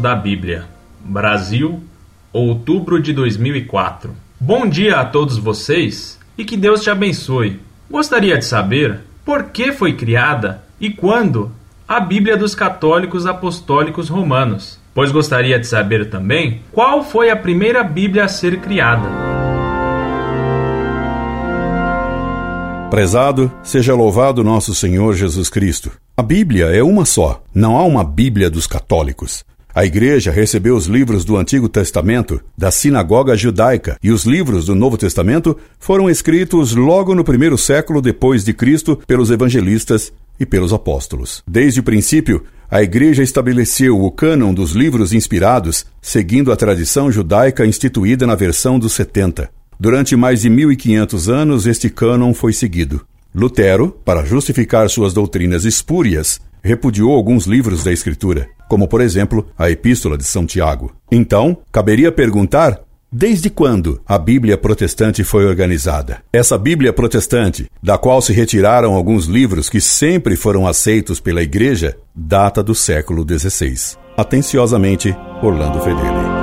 da Bíblia. Brasil, outubro de 2004. Bom dia a todos vocês e que Deus te abençoe. Gostaria de saber por que foi criada e quando a Bíblia dos Católicos Apostólicos Romanos, pois gostaria de saber também qual foi a primeira Bíblia a ser criada. Prezado, seja louvado nosso Senhor Jesus Cristo. A Bíblia é uma só, não há uma Bíblia dos católicos. A Igreja recebeu os livros do Antigo Testamento da sinagoga judaica e os livros do Novo Testamento foram escritos logo no primeiro século depois de Cristo pelos evangelistas e pelos apóstolos. Desde o princípio, a Igreja estabeleceu o cânon dos livros inspirados, seguindo a tradição judaica instituída na versão dos 70. Durante mais de 1500 anos, este cânon foi seguido. Lutero, para justificar suas doutrinas espúrias, repudiou alguns livros da Escritura, como por exemplo a Epístola de São Tiago. Então, caberia perguntar Desde quando a Bíblia protestante foi organizada? Essa Bíblia protestante, da qual se retiraram alguns livros que sempre foram aceitos pela Igreja, data do século XVI. Atenciosamente, Orlando Fedeli.